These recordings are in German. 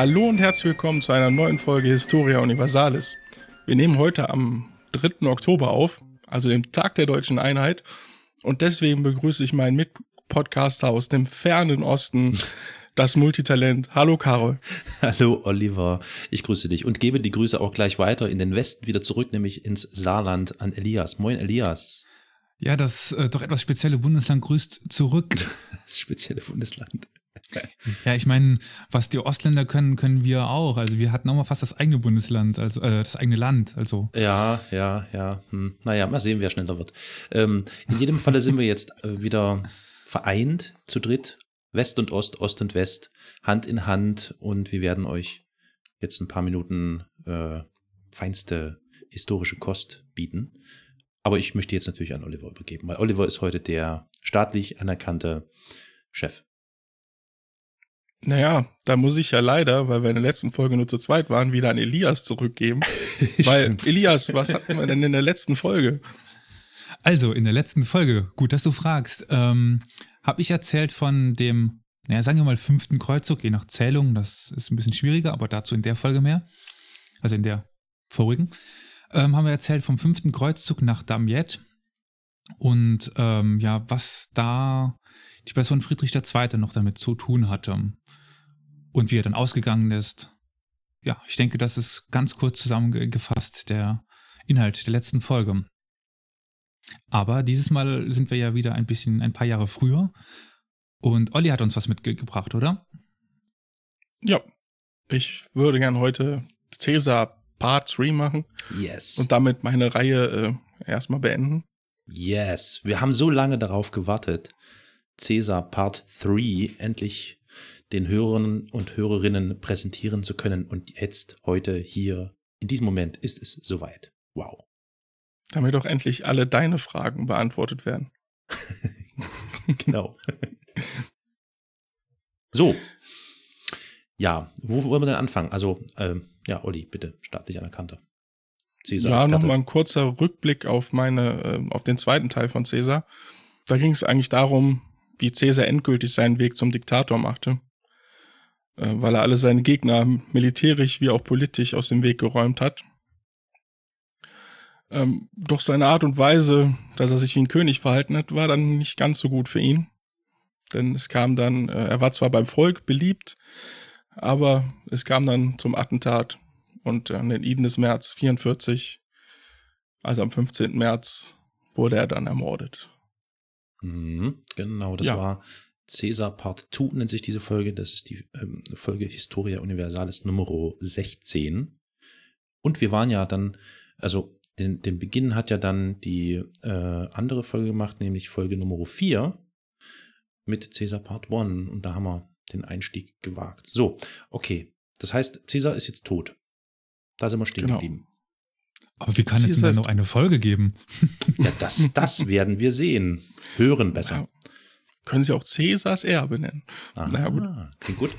Hallo und herzlich willkommen zu einer neuen Folge Historia Universalis. Wir nehmen heute am 3. Oktober auf, also dem Tag der deutschen Einheit. Und deswegen begrüße ich meinen Mitpodcaster aus dem fernen Osten, das Multitalent. Hallo Carol. Hallo Oliver, ich grüße dich und gebe die Grüße auch gleich weiter in den Westen wieder zurück, nämlich ins Saarland an Elias. Moin Elias. Ja, das äh, doch etwas spezielle Bundesland grüßt zurück. Das spezielle Bundesland. Ja, ich meine, was die Ostländer können, können wir auch. Also wir hatten auch mal fast das eigene Bundesland, also äh, das eigene Land. Also ja, ja, ja. Hm. Naja, mal sehen, wer schneller wird. Ähm, in jedem Falle sind wir jetzt äh, wieder vereint zu dritt, West und Ost, Ost und West, Hand in Hand und wir werden euch jetzt ein paar Minuten äh, feinste historische Kost bieten. Aber ich möchte jetzt natürlich an Oliver übergeben, weil Oliver ist heute der staatlich anerkannte Chef. Naja, da muss ich ja leider, weil wir in der letzten Folge nur zu zweit waren, wieder an Elias zurückgeben. weil, Elias, was hatten wir denn in der letzten Folge? Also, in der letzten Folge, gut, dass du fragst, ähm, habe ich erzählt von dem, naja, sagen wir mal, fünften Kreuzzug, je nach Zählung, das ist ein bisschen schwieriger, aber dazu in der Folge mehr. Also in der vorigen. Ähm, haben wir erzählt vom fünften Kreuzzug nach Damiette und ähm, ja, was da die Person Friedrich II. noch damit zu tun hatte und wie er dann ausgegangen ist. Ja, ich denke, das ist ganz kurz zusammengefasst der Inhalt der letzten Folge. Aber dieses Mal sind wir ja wieder ein bisschen, ein paar Jahre früher. Und Olli hat uns was mitgebracht, oder? Ja, ich würde gern heute Cäsar Part 3 machen. Yes. Und damit meine Reihe äh, erstmal beenden. Yes. Wir haben so lange darauf gewartet, Cäsar Part 3 endlich den Hörern und Hörerinnen präsentieren zu können. Und jetzt, heute, hier, in diesem Moment ist es soweit. Wow. Damit auch endlich alle deine Fragen beantwortet werden. genau. so. Ja, wo wollen wir denn anfangen? Also, ähm, ja, Olli, bitte, staatlich anerkannter. Cäsar ja, nochmal ein kurzer Rückblick auf meine, äh, auf den zweiten Teil von Cäsar. Da ging es eigentlich darum, wie Cäsar endgültig seinen Weg zum Diktator machte. Äh, weil er alle seine Gegner militärisch wie auch politisch aus dem Weg geräumt hat. Ähm, doch seine Art und Weise, dass er sich wie ein König verhalten hat, war dann nicht ganz so gut für ihn. Denn es kam dann, äh, er war zwar beim Volk beliebt, aber es kam dann zum Attentat und an den Iden des März 44, also am 15. März, wurde er dann ermordet. Mhm, genau, das ja. war Caesar Part 2 nennt sich diese Folge. Das ist die ähm, Folge Historia Universalis Nummer 16. Und wir waren ja dann, also den, den Beginn hat ja dann die äh, andere Folge gemacht, nämlich Folge Nummer 4 mit Caesar Part 1. Und da haben wir den Einstieg gewagt. So, okay. Das heißt, Caesar ist jetzt tot. Da sind wir stehen genau. geblieben. Aber wie kann es denn noch eine Folge geben? Ja, das, das werden wir sehen. Hören besser. Ja. Können sie auch Cäsars Erbe nennen. Aha, naja, gut. Klingt gut.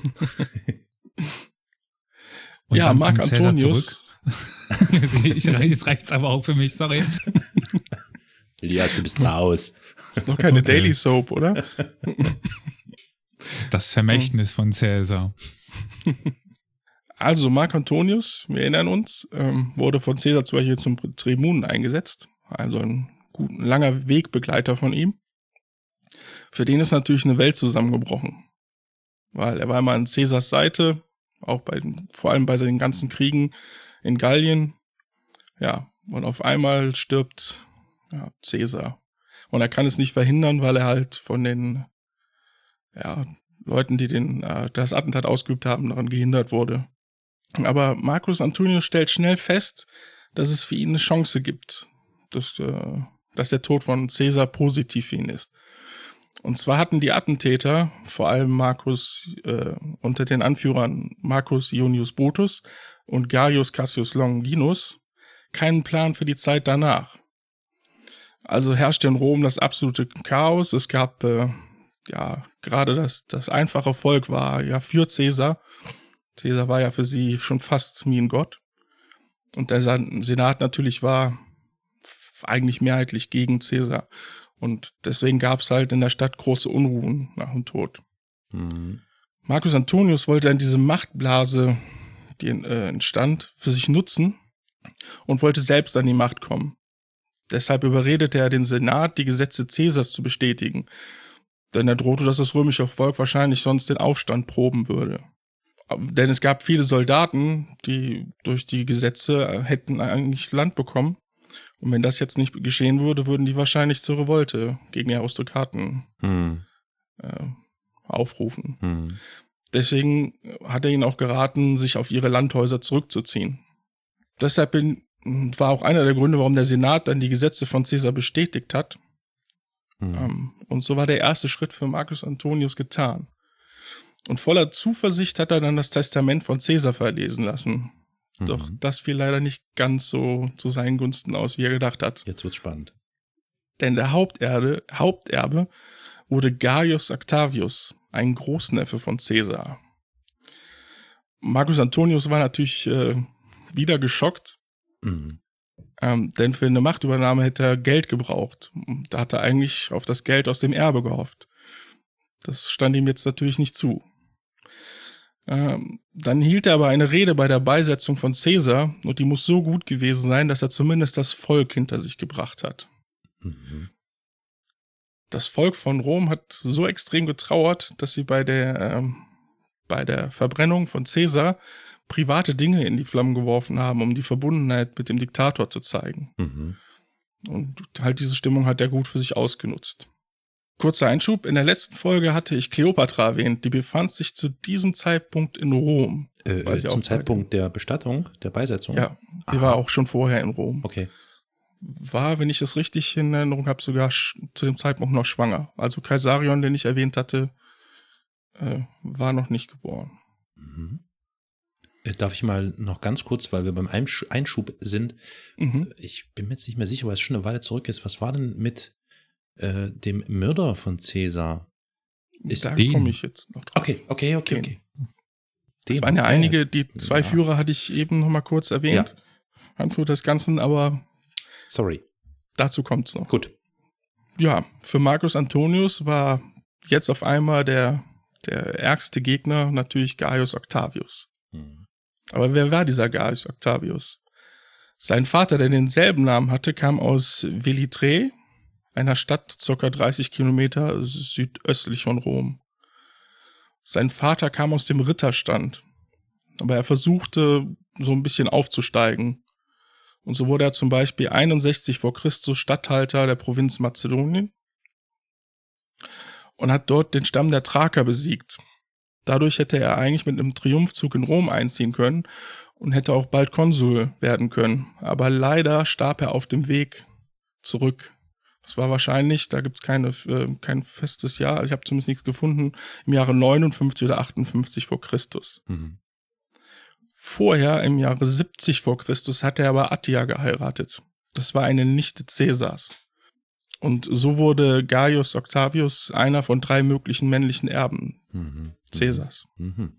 ja, Marc Antonius. ich, jetzt reicht's aber auch für mich, sorry. Elias, du bist raus. Das ist noch keine okay. Daily Soap, oder? Das Vermächtnis von Cäsar. Also, Marc Antonius, wir erinnern uns, ähm, wurde von Cäsar zum Beispiel zum Tribunen eingesetzt. Also ein, gut, langer Wegbegleiter von ihm. Für den ist natürlich eine Welt zusammengebrochen. Weil er war immer an Cäsars Seite, auch bei, vor allem bei seinen ganzen Kriegen in Gallien. Ja, und auf einmal stirbt ja, Cäsar. Und er kann es nicht verhindern, weil er halt von den ja, Leuten, die den, äh, das Attentat ausgeübt haben, daran gehindert wurde. Aber Marcus Antonius stellt schnell fest, dass es für ihn eine Chance gibt, dass, äh, dass der Tod von Cäsar positiv für ihn ist. Und zwar hatten die Attentäter, vor allem Marcus, äh, unter den Anführern Marcus Ionius Brutus und Gaius Cassius Longinus, keinen Plan für die Zeit danach. Also herrschte in Rom das absolute Chaos. Es gab, äh, ja, gerade das, das einfache Volk war ja für Caesar. Caesar war ja für sie schon fast wie ein Gott. Und der Senat natürlich war eigentlich mehrheitlich gegen Caesar. Und deswegen gab es halt in der Stadt große Unruhen nach dem Tod. Mhm. Marcus Antonius wollte dann diese Machtblase, die äh, entstand, für sich nutzen und wollte selbst an die Macht kommen. Deshalb überredete er den Senat, die Gesetze Caesars zu bestätigen, denn er drohte, dass das römische Volk wahrscheinlich sonst den Aufstand proben würde. Denn es gab viele Soldaten, die durch die Gesetze äh, hätten eigentlich Land bekommen. Und wenn das jetzt nicht geschehen würde, würden die wahrscheinlich zur Revolte gegen die Aristokraten hm. äh, aufrufen. Hm. Deswegen hat er ihnen auch geraten, sich auf ihre Landhäuser zurückzuziehen. Deshalb bin, war auch einer der Gründe, warum der Senat dann die Gesetze von Caesar bestätigt hat. Hm. Ähm, und so war der erste Schritt für Marcus Antonius getan. Und voller Zuversicht hat er dann das Testament von Caesar verlesen lassen. Mhm. Doch das fiel leider nicht ganz so zu seinen Gunsten aus, wie er gedacht hat. Jetzt wird's spannend. Denn der Haupterde, Haupterbe wurde Gaius Octavius, ein Großneffe von Caesar. Marcus Antonius war natürlich äh, wieder geschockt, mhm. ähm, denn für eine Machtübernahme hätte er Geld gebraucht. Da hat er eigentlich auf das Geld aus dem Erbe gehofft. Das stand ihm jetzt natürlich nicht zu. Ähm, dann hielt er aber eine Rede bei der Beisetzung von Caesar und die muss so gut gewesen sein, dass er zumindest das Volk hinter sich gebracht hat. Mhm. Das Volk von Rom hat so extrem getrauert, dass sie bei der, ähm, bei der Verbrennung von Caesar private Dinge in die Flammen geworfen haben, um die Verbundenheit mit dem Diktator zu zeigen. Mhm. Und halt diese Stimmung hat er gut für sich ausgenutzt. Kurzer Einschub, in der letzten Folge hatte ich Kleopatra erwähnt, die befand sich zu diesem Zeitpunkt in Rom. Äh, äh zum Zeitpunkt der Bestattung, der Beisetzung? Ja, sie Aha. war auch schon vorher in Rom. Okay. War, wenn ich das richtig in Erinnerung habe, sogar zu dem Zeitpunkt noch schwanger. Also Kaisarion, den ich erwähnt hatte, äh, war noch nicht geboren. Mhm. Äh, darf ich mal noch ganz kurz, weil wir beim Einschub sind, mhm. ich bin mir jetzt nicht mehr sicher, weil es schon eine Weile zurück ist. Was war denn mit äh, dem Mörder von Cäsar. Ist da komme ich jetzt noch drauf. Okay, okay, okay, okay. Es waren ja einige, die zwei ja. Führer hatte ich eben noch mal kurz erwähnt. Ja. Handfuhr des Ganzen, aber sorry. Dazu kommt es noch. Gut. Ja, für Marcus Antonius war jetzt auf einmal der, der ärgste Gegner natürlich Gaius Octavius. Hm. Aber wer war dieser Gaius Octavius? Sein Vater, der denselben Namen hatte, kam aus Velitrae, einer Stadt circa 30 Kilometer südöstlich von Rom. Sein Vater kam aus dem Ritterstand, aber er versuchte so ein bisschen aufzusteigen. Und so wurde er zum Beispiel 61 vor Christus Statthalter der Provinz Mazedonien und hat dort den Stamm der Thraker besiegt. Dadurch hätte er eigentlich mit einem Triumphzug in Rom einziehen können und hätte auch bald Konsul werden können. Aber leider starb er auf dem Weg zurück das war wahrscheinlich, da gibt es keine, äh, kein festes Jahr, ich habe zumindest nichts gefunden, im Jahre 59 oder 58 vor Christus. Mhm. Vorher, im Jahre 70 vor Christus, hat er aber Attia geheiratet. Das war eine Nichte Cäsars. Und so wurde Gaius Octavius einer von drei möglichen männlichen Erben mhm. Cäsars. Mhm.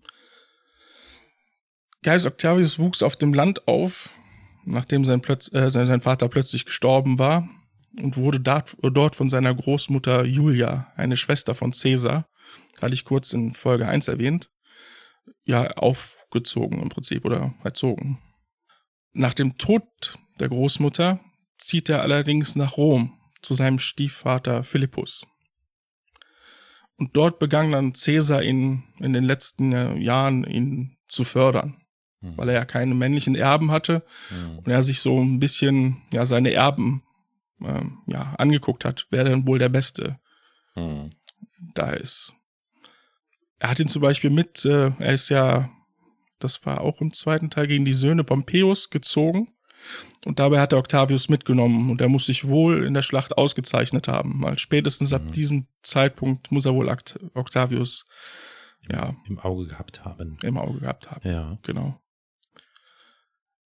Gaius Octavius wuchs auf dem Land auf, nachdem sein, Plötz äh, sein Vater plötzlich gestorben war und wurde dort von seiner Großmutter Julia, eine Schwester von Caesar, hatte ich kurz in Folge 1 erwähnt, ja, aufgezogen im Prinzip oder erzogen. Nach dem Tod der Großmutter zieht er allerdings nach Rom zu seinem Stiefvater Philippus. Und dort begann dann Caesar ihn in den letzten äh, Jahren ihn zu fördern, mhm. weil er ja keine männlichen Erben hatte mhm. und er sich so ein bisschen ja seine Erben ähm, ja, angeguckt hat, wer denn wohl der Beste hm. da ist. Er hat ihn zum Beispiel mit, äh, er ist ja, das war auch im zweiten Teil gegen die Söhne Pompeius gezogen. Und dabei hat er Octavius mitgenommen und er muss sich wohl in der Schlacht ausgezeichnet haben. Weil spätestens ab mhm. diesem Zeitpunkt muss er wohl Octavius ja, im Auge gehabt haben. Im Auge gehabt haben. Ja. Genau.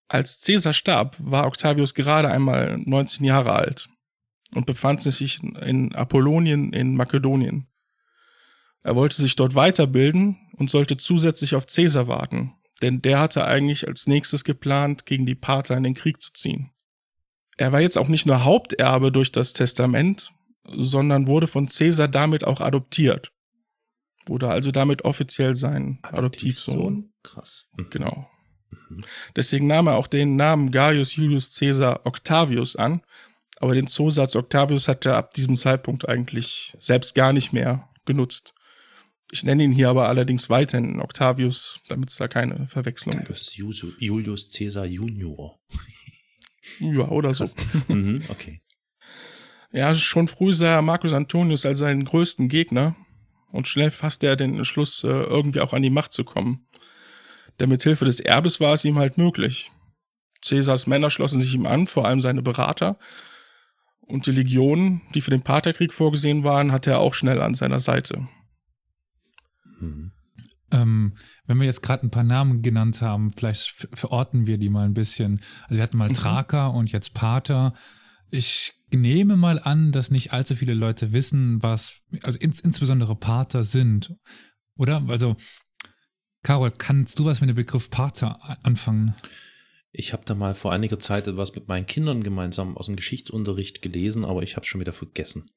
Als Caesar starb, war Octavius gerade einmal 19 Jahre alt und befand sich in Apollonien in Makedonien. Er wollte sich dort weiterbilden und sollte zusätzlich auf Caesar warten, denn der hatte eigentlich als nächstes geplant, gegen die Parther in den Krieg zu ziehen. Er war jetzt auch nicht nur Haupterbe durch das Testament, sondern wurde von Caesar damit auch adoptiert. wurde also damit offiziell sein Adoptivsohn. Krass. Genau. Deswegen nahm er auch den Namen Gaius Julius Caesar Octavius an, aber den Zusatz Octavius hat er ab diesem Zeitpunkt eigentlich selbst gar nicht mehr genutzt. Ich nenne ihn hier aber allerdings weiterhin Octavius, damit es da keine Verwechslung gibt. Gaius Julius- Julius Caesar Junior. Ja, oder so. mhm, okay. Ja, schon früh sah er Marcus Antonius als seinen größten Gegner und schnell fasste er den Entschluss, äh, irgendwie auch an die Macht zu kommen. Denn mit Hilfe des Erbes war es ihm halt möglich. Caesars Männer schlossen sich ihm an, vor allem seine Berater. Und die Legionen, die für den Partherkrieg vorgesehen waren, hatte er auch schnell an seiner Seite. Mhm. Ähm, wenn wir jetzt gerade ein paar Namen genannt haben, vielleicht ver- verorten wir die mal ein bisschen. Also wir hatten mal Mhm. Traker und jetzt Pater. Ich nehme mal an, dass nicht allzu viele Leute wissen, was, also ins, insbesondere Pater sind. Oder? Also, Carol, kannst du was mit dem Begriff Pater anfangen? Ich habe da mal vor einiger Zeit etwas mit meinen Kindern gemeinsam aus dem Geschichtsunterricht gelesen, aber ich habe schon wieder vergessen.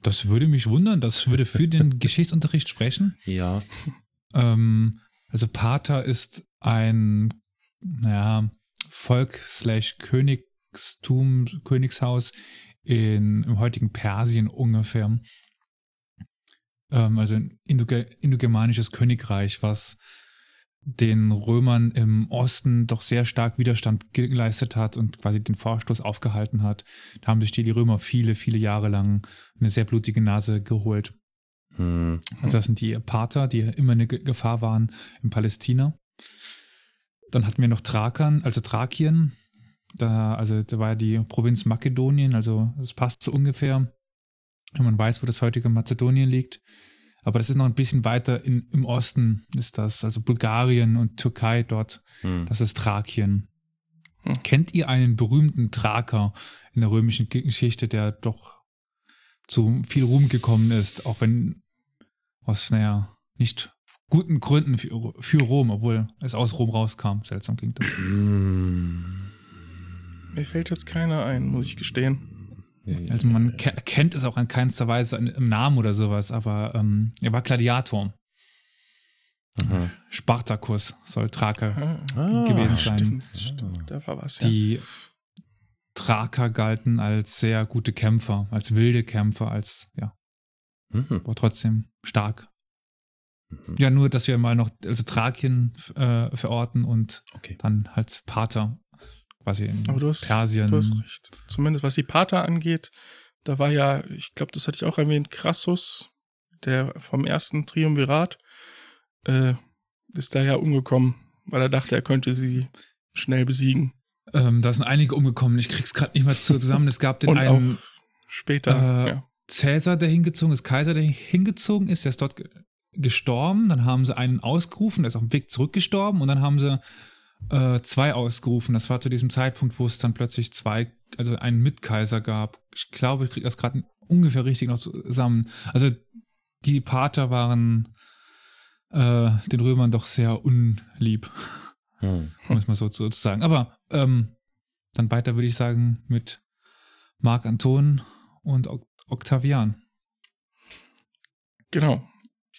Das würde mich wundern, das würde für den Geschichtsunterricht sprechen. Ja. Ähm, also Pater ist ein, naja, Volk slash Königstum, Königshaus in, im heutigen Persien ungefähr. Ähm, also ein Indoge indogermanisches Königreich, was den Römern im Osten doch sehr stark Widerstand geleistet hat und quasi den Vorstoß aufgehalten hat. Da haben sich die, Römer viele, viele Jahre lang eine sehr blutige Nase geholt. Hm. Also das sind die Pater, die immer eine Ge- Gefahr waren in Palästina. Dann hatten wir noch Thrakern, also Thrakien. Da, also da war ja die Provinz Makedonien, also das passt so ungefähr, wenn man weiß, wo das heutige Mazedonien liegt. Aber das ist noch ein bisschen weiter in, im Osten ist das, also Bulgarien und Türkei dort, Hm. das ist Thrakien. Hm. Kennt ihr einen berühmten Thraker in der römischen Ge- Geschichte, der doch zu viel Ruhm gekommen ist, auch wenn aus, naja, nicht guten Gründen für, für Rom, obwohl es aus Rom rauskam. Seltsam klingt das. Hm. Mir fällt jetzt keiner ein, muss ich gestehen. Also man ke kennt es auch in keinster Weise im Namen oder sowas, aber ähm, er war Gladiator. Aha. Spartacus soll Thraker Ah, gewesen Ah, sein. stimmt, stimmt, da war was, ja. Die Thraker galten als sehr gute Kämpfer, als wilde Kämpfer, als, ja, Mhm. aber trotzdem stark. Mhm. Ja, nur, dass wir mal noch, also Thrakien äh, verorten und Okay. dann halt Pater, quasi in Aber du hast, Persien. du hast recht. Zumindest was die Pater angeht, da war ja, ich glaube, das hatte ich auch erwähnt, Crassus, der vom ersten Triumvirat, äh, ist da ja umgekommen, weil er dachte, er könnte sie schnell besiegen. Ähm, da sind einige umgekommen. Ich krieg's gerade nicht mehr zusammen. Es gab den Und einen später, äh, ja. Cäsar, der hingezogen ist, Kaiser, der hingezogen ist, der ist dort ge- gestorben. Dann haben sie einen ausgerufen, der ist auf dem Weg zurückgestorben. Und dann haben sie äh, zwei ausgerufen. Das war zu diesem Zeitpunkt, wo es dann plötzlich zwei, also einen Mitkaiser gab. Ich glaube, ich kriege das gerade ungefähr richtig noch zusammen. Also die Pater waren äh, den Römern doch sehr unlieb. Hm. um es mal so zu zu sagen. Aber ähm, dann weiter würde ich sagen mit Marc Anton und Octavian. Genau.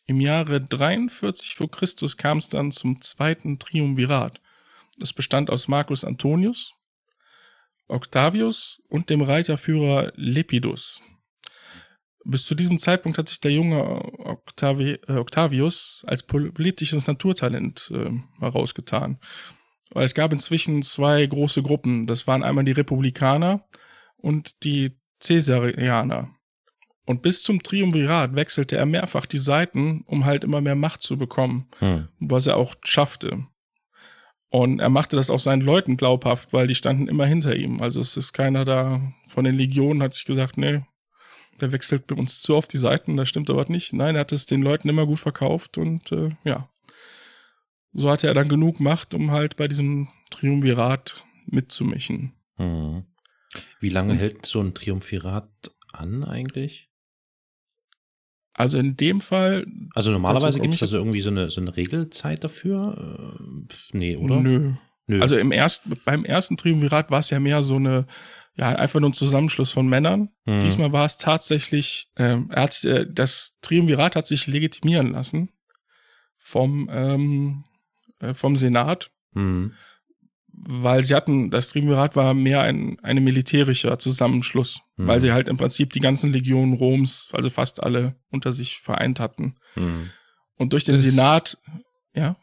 Im Jahre 43 vor Christus kam es dann zum zweiten Triumvirat. Das bestand aus Marcus Antonius, Octavius und dem Reiterführer Lepidus. Bis zu diesem Zeitpunkt hat sich der junge Octavi äh, Octavius als pol- politisches Naturtalent äh, herausgetan. Weil es gab inzwischen zwei große Gruppen. Das waren einmal die Republikaner und die Caesarianer. Und bis zum Triumvirat wechselte er mehrfach die Seiten, um halt immer mehr Macht zu bekommen, Hm. was er auch schaffte. Und er machte das auch seinen Leuten glaubhaft, weil die standen immer hinter ihm. Also es ist keiner da von den Legionen, hat sich gesagt, nee, der wechselt bei uns zu oft die Seiten, das stimmt aber nicht. Nein, er hat es den Leuten immer gut verkauft und äh, ja. So hatte er dann genug Macht, um halt bei diesem Triumvirat mitzumischen. Hm. Wie lange Hm. hält so ein Triumphirat an eigentlich? Also in dem Fall, Also normalerweise gibt es also irgendwie so eine, so eine Regelzeit dafür? Äh, nee, oder? nö. Nö. Also im ersten, beim ersten Triumvirat war es ja mehr so eine, ja, einfach nur ein Zusammenschluss von Männern. Mhm. Diesmal war es tatsächlich, ähm, er hat, äh, das Triumvirat hat sich legitimieren lassen vom, ähm, äh, vom Senat, Mhm. Weil sie hatten, das Triumvirat war mehr ein, ein militärischer Zusammenschluss, Mhm. weil sie halt im Prinzip die ganzen Legionen Roms, also fast alle, unter sich vereint hatten. Mhm. Und durch den Das- Senat, ja,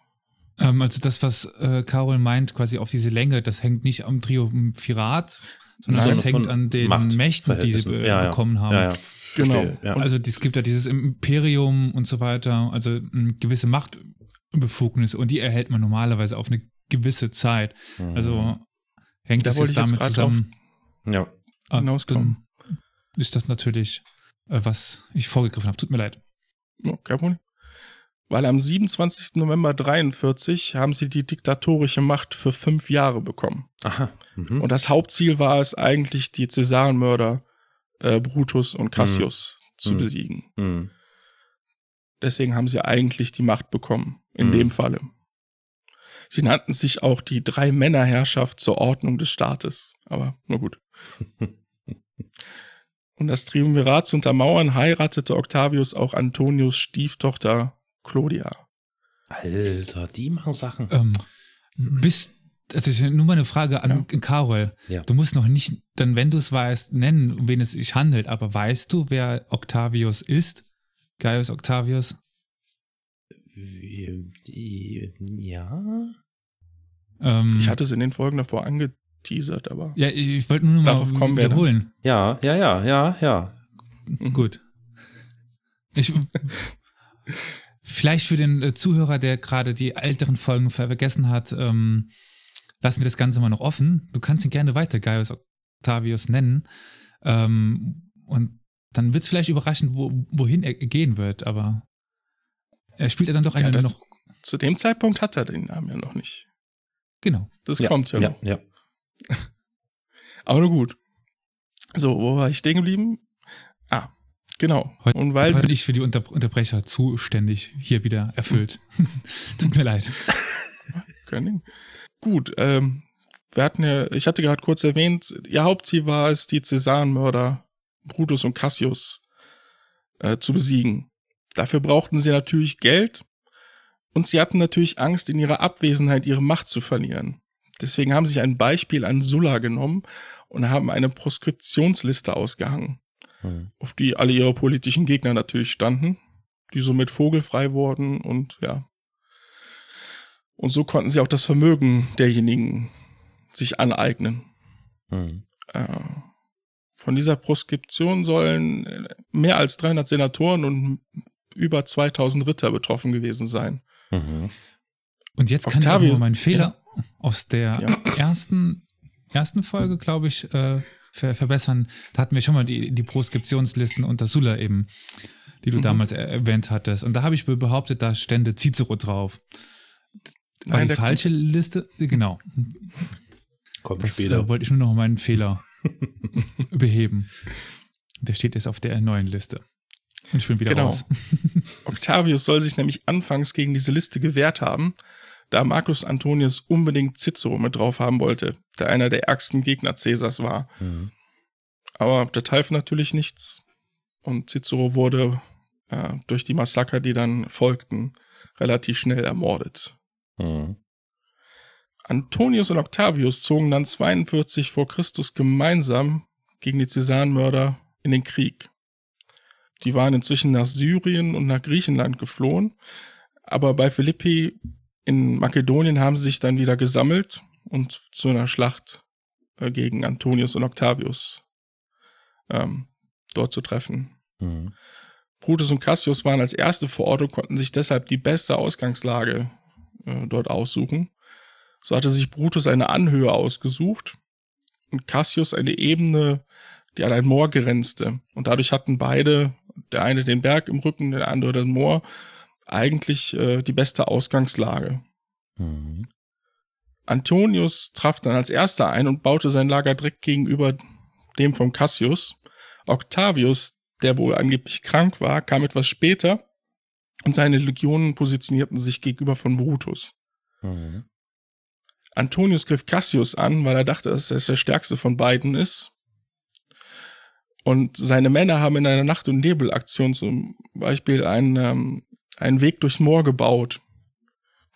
Ähm, also das, was äh, Carol meint, quasi auf diese Länge, das hängt nicht am Triumphirat, sondern Nein, das hängt an den Machtverhältnissen. Mächten, die sie be Ja, ja. bekommen haben. Ja, ja. Genau. Also es gibt ja dieses Imperium und so weiter, also eine gewisse Machtbefugnisse und die erhält man normalerweise auf eine gewisse Zeit. Mhm. Also hängt Da das jetzt ich jetzt damit grad zusammen. ja. Ah, hinauskommen. ist das natürlich, äh, was ich vorgegriffen habe. Tut mir leid. Ja, kein Problem. Weil am 27. November 43 haben sie die diktatorische Macht für fünf Jahre bekommen. Aha. Mhm. Und das Hauptziel war es eigentlich, die Cäsarenmörder äh, Brutus und Cassius zu Mhm. besiegen. Mhm. Deswegen haben sie eigentlich die Macht bekommen, in Mhm. dem Falle. Sie nannten sich auch die Drei-Männer-Herrschaft zur Ordnung des Staates. Aber nur gut. Und das Triumvirat zu untermauern, heiratete Octavius auch Antonius Stieftochter Clodia. Alter, die machen Sachen. Ähm, bist, also ich, nur mal eine Frage an Carol. Ja. Du musst noch nicht, dann wenn du es weißt, nennen, um wen es sich handelt, aber weißt du, wer Octavius ist? Gaius Octavius? Ja. Ähm, Ich hatte es in den Folgen davor angeteasert, aber ja, ich wollte nur noch Darauf mal kommen wiederholen. Ja, ja, ja, ja, ja. Mhm. Gut. Ich, vielleicht für den äh, Zuhörer, der gerade die älteren Folgen vergessen hat, ähm, lassen wir das Ganze mal noch offen. Du kannst ihn gerne weiter Gaius Octavius nennen. Ähm, und dann wird es vielleicht überraschend, wo, wohin er gehen wird, aber er spielt ja dann doch Ja, eine das- noch. zu dem Zeitpunkt hat er den Namen ja noch nicht. Genau. Das ja, kommt ja, ja, noch. ja. Aber nur gut. So, wo war ich stehen geblieben? Ah, genau. Heute- Und weil sie, ich für die Unter Unterbrecher zuständig hier wieder erfüllt. Tut mir leid. Kein Ding. Gut, ähm, wir hatten ja, ich hatte gerade kurz erwähnt, ihr Hauptziel war es, die Cäsarenmörder Brutus und Cassius äh, zu besiegen. Dafür brauchten sie natürlich Geld und sie hatten natürlich Angst, in ihrer Abwesenheit ihre Macht zu verlieren. Deswegen haben sie sich ein Beispiel an Sulla genommen und haben eine Proskriptionsliste ausgehangen, Hm. auf die alle ihre politischen Gegner natürlich standen, die somit vogelfrei wurden und ja. Und so konnten sie auch das Vermögen derjenigen sich aneignen. Hm. Äh, Von dieser Proskription sollen äh, mehr als 300 Senatoren und über 2000 Ritter betroffen gewesen sein. Mhm. Und jetzt kann ich mal meinen Fehler aus der Ja. ersten, ersten Folge, glaube ich, äh, ver verbessern. Da hatten wir schon mal die, die Proskriptionslisten unter Sulla eben, die du Mhm. damals er erwähnt hattest. Und da habe ich behauptet, da stände Cicero drauf. War die der falsche. Liste? Genau. Kommt Das später. äh, wollte ich nur noch meinen Fehler beheben. Der steht jetzt auf der neuen Liste. Und ich bin wieder Genau. raus. Octavius soll sich nämlich anfangs gegen diese Liste gewehrt haben, da Marcus Antonius unbedingt Cicero mit drauf haben wollte, der einer der ärgsten Gegner Caesars war. Mhm. Aber das half natürlich nichts. Und Cicero wurde äh, durch die Massaker, die dann folgten, relativ schnell ermordet. Mhm. Antonius und Octavius zogen dann 42 vor Christus gemeinsam gegen die Cäsarenmörder in den Krieg. Die waren inzwischen nach Syrien und nach Griechenland geflohen, aber bei Philippi in Makedonien haben sie sich dann wieder gesammelt und zu einer Schlacht äh, gegen Antonius und Octavius ähm, dort zu treffen. Mhm. Brutus und Cassius waren als erste vor Ort und konnten sich deshalb die beste Ausgangslage äh, dort aussuchen. So hatte sich Brutus eine Anhöhe ausgesucht und Cassius eine Ebene, die an ein Moor grenzte. Und dadurch hatten beide, der eine den Berg im Rücken, der andere das Moor, eigentlich äh, die beste Ausgangslage. Mhm. Antonius traf dann als erster ein und baute sein Lager direkt gegenüber dem von Cassius. Octavius, der wohl angeblich krank war, kam etwas später und seine Legionen positionierten sich gegenüber von Brutus. Mhm. Antonius griff Cassius an, weil er dachte, dass er der stärkste von beiden ist. Und seine Männer haben in einer Nacht- und Nebelaktion zum Beispiel einen, ähm, einen Weg durchs Moor gebaut.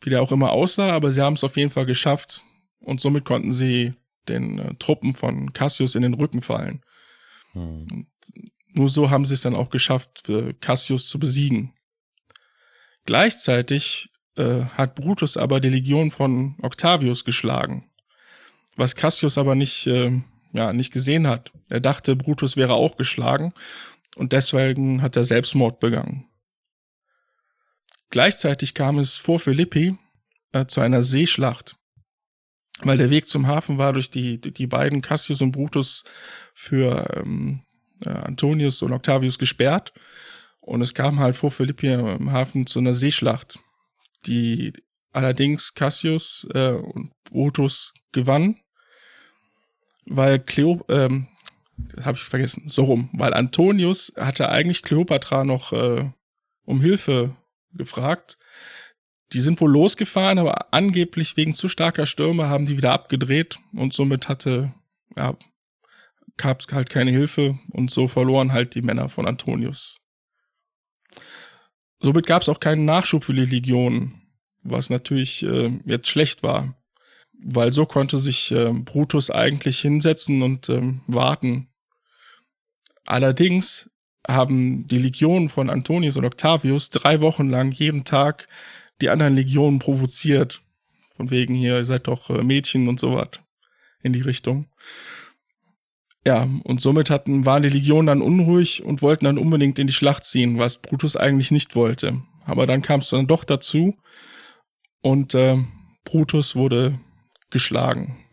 Wie der auch immer aussah, aber sie haben es auf jeden Fall geschafft. Und somit konnten sie den äh, Truppen von Cassius in den Rücken fallen. Hm. Nur so haben sie es dann auch geschafft, für Cassius zu besiegen. Gleichzeitig äh, hat Brutus aber die Legion von Octavius geschlagen, was Cassius aber nicht, äh, ja, nicht gesehen hat. Er dachte, Brutus wäre auch geschlagen und deswegen hat er Selbstmord begangen. Gleichzeitig kam es vor Philippi äh, zu einer Seeschlacht, weil der Weg zum Hafen war durch die, die beiden Cassius und Brutus für ähm, äh, Antonius und Octavius gesperrt. Und es kam halt vor Philippi im Hafen zu einer Seeschlacht, die allerdings Cassius äh, und Brutus gewann, weil Cleo, ähm, habe ich vergessen, so rum, weil Antonius hatte eigentlich Kleopatra noch äh, um Hilfe gefragt. Die sind wohl losgefahren, aber angeblich wegen zu starker Stürme haben die wieder abgedreht und somit hatte, ja, gab es halt keine Hilfe und so verloren halt die Männer von Antonius. Somit gab es auch keinen Nachschub für die Legion, was natürlich äh, jetzt schlecht war, weil so konnte sich äh, Brutus eigentlich hinsetzen und ähm, warten. Allerdings haben die Legionen von Antonius und Octavius drei Wochen lang jeden Tag die anderen Legionen provoziert. Von wegen hier, ihr seid doch äh, Mädchen und so was in die Richtung. Ja, und somit hatten, waren die Legionen dann unruhig und wollten dann unbedingt in die Schlacht ziehen, was Brutus eigentlich nicht wollte. Aber dann kam es dann doch dazu und äh, Brutus wurde geschlagen.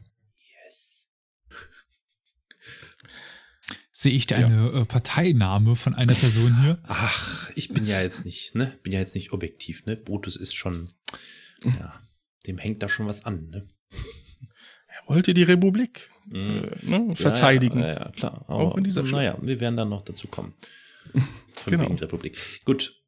Sehe ich da eine ja. Äh, Parteinahme von einer Person hier? Ach, ich bin ja jetzt nicht, ne? Bin ja jetzt nicht objektiv, ne? Brutus ist schon, ja, dem hängt da schon was an, ne? Er wollte die Republik mhm. äh, ne, verteidigen. Ja, ja, ja, klar. Aber, auch in dieser. Naja, wir werden dann noch dazu kommen. Von genau. wegen Republik. Gut.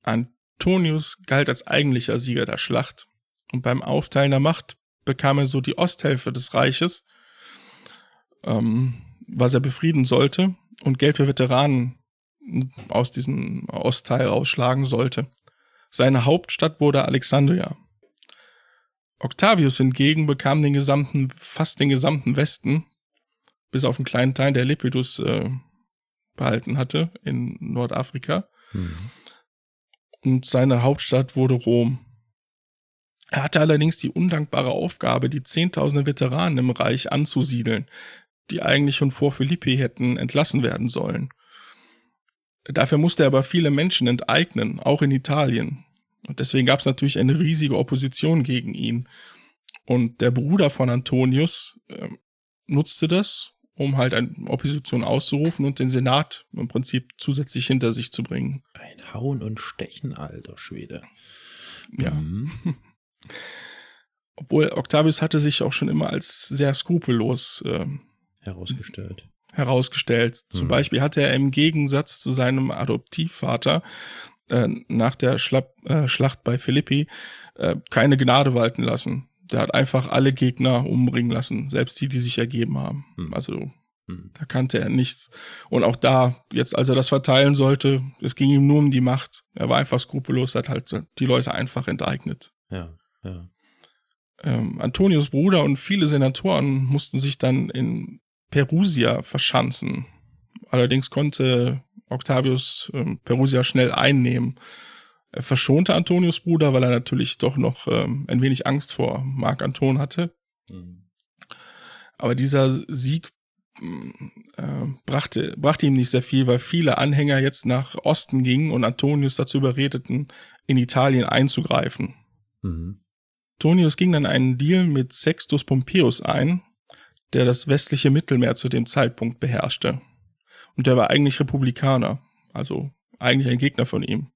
Antonius galt als eigentlicher Sieger der Schlacht. Und beim Aufteilen der Macht bekam er so die Osthälfte des Reiches. Ähm, was er befrieden sollte und Geld für Veteranen aus diesem Ostteil ausschlagen sollte. Seine Hauptstadt wurde Alexandria. Octavius hingegen bekam den gesamten, fast den gesamten Westen, bis auf einen kleinen Teil, der Lepidus äh, behalten hatte in Nordafrika. Mhm. Und seine Hauptstadt wurde Rom. Er hatte allerdings die undankbare Aufgabe, die Zehntausende Veteranen im Reich anzusiedeln, die eigentlich schon vor Philippi hätten entlassen werden sollen. Dafür musste er aber viele Menschen enteignen, auch in Italien. Und deswegen gab es natürlich eine riesige Opposition gegen ihn. Und der Bruder von Antonius äh, nutzte das, um halt eine Opposition auszurufen und den Senat im Prinzip zusätzlich hinter sich zu bringen. Ein Hauen und Stechen, alter Schwede. Ja. Mhm. Obwohl Octavius hatte sich auch schon immer als sehr skrupellos äh, herausgestellt. Herausgestellt. Zum mhm. Beispiel hatte er im Gegensatz zu seinem Adoptivvater äh, nach der Schla äh, Schlacht bei Philippi äh, keine Gnade walten lassen. Der hat einfach alle Gegner umbringen lassen, selbst die, die sich ergeben haben. Mhm. Also mhm. da kannte er nichts. Und auch da, jetzt als er das verteilen sollte, es ging ihm nur um die Macht. Er war einfach skrupellos, hat halt die Leute einfach enteignet. Ja, ja. Ähm, Antonius Bruder und viele Senatoren mussten sich dann in Perusia verschanzen. Allerdings konnte Octavius ähm, Perusia schnell einnehmen. Er verschonte Antonius Bruder, weil er natürlich doch noch ähm, ein wenig Angst vor Marc Anton hatte. Mhm. Aber dieser Sieg äh, brachte, brachte ihm nicht sehr viel, weil viele Anhänger jetzt nach Osten gingen und Antonius dazu überredeten, in Italien einzugreifen. Mhm. Antonius ging dann einen Deal mit Sextus Pompeius ein, der das westliche Mittelmeer zu dem Zeitpunkt beherrschte. Und der war eigentlich Republikaner, also eigentlich ein Gegner von ihm.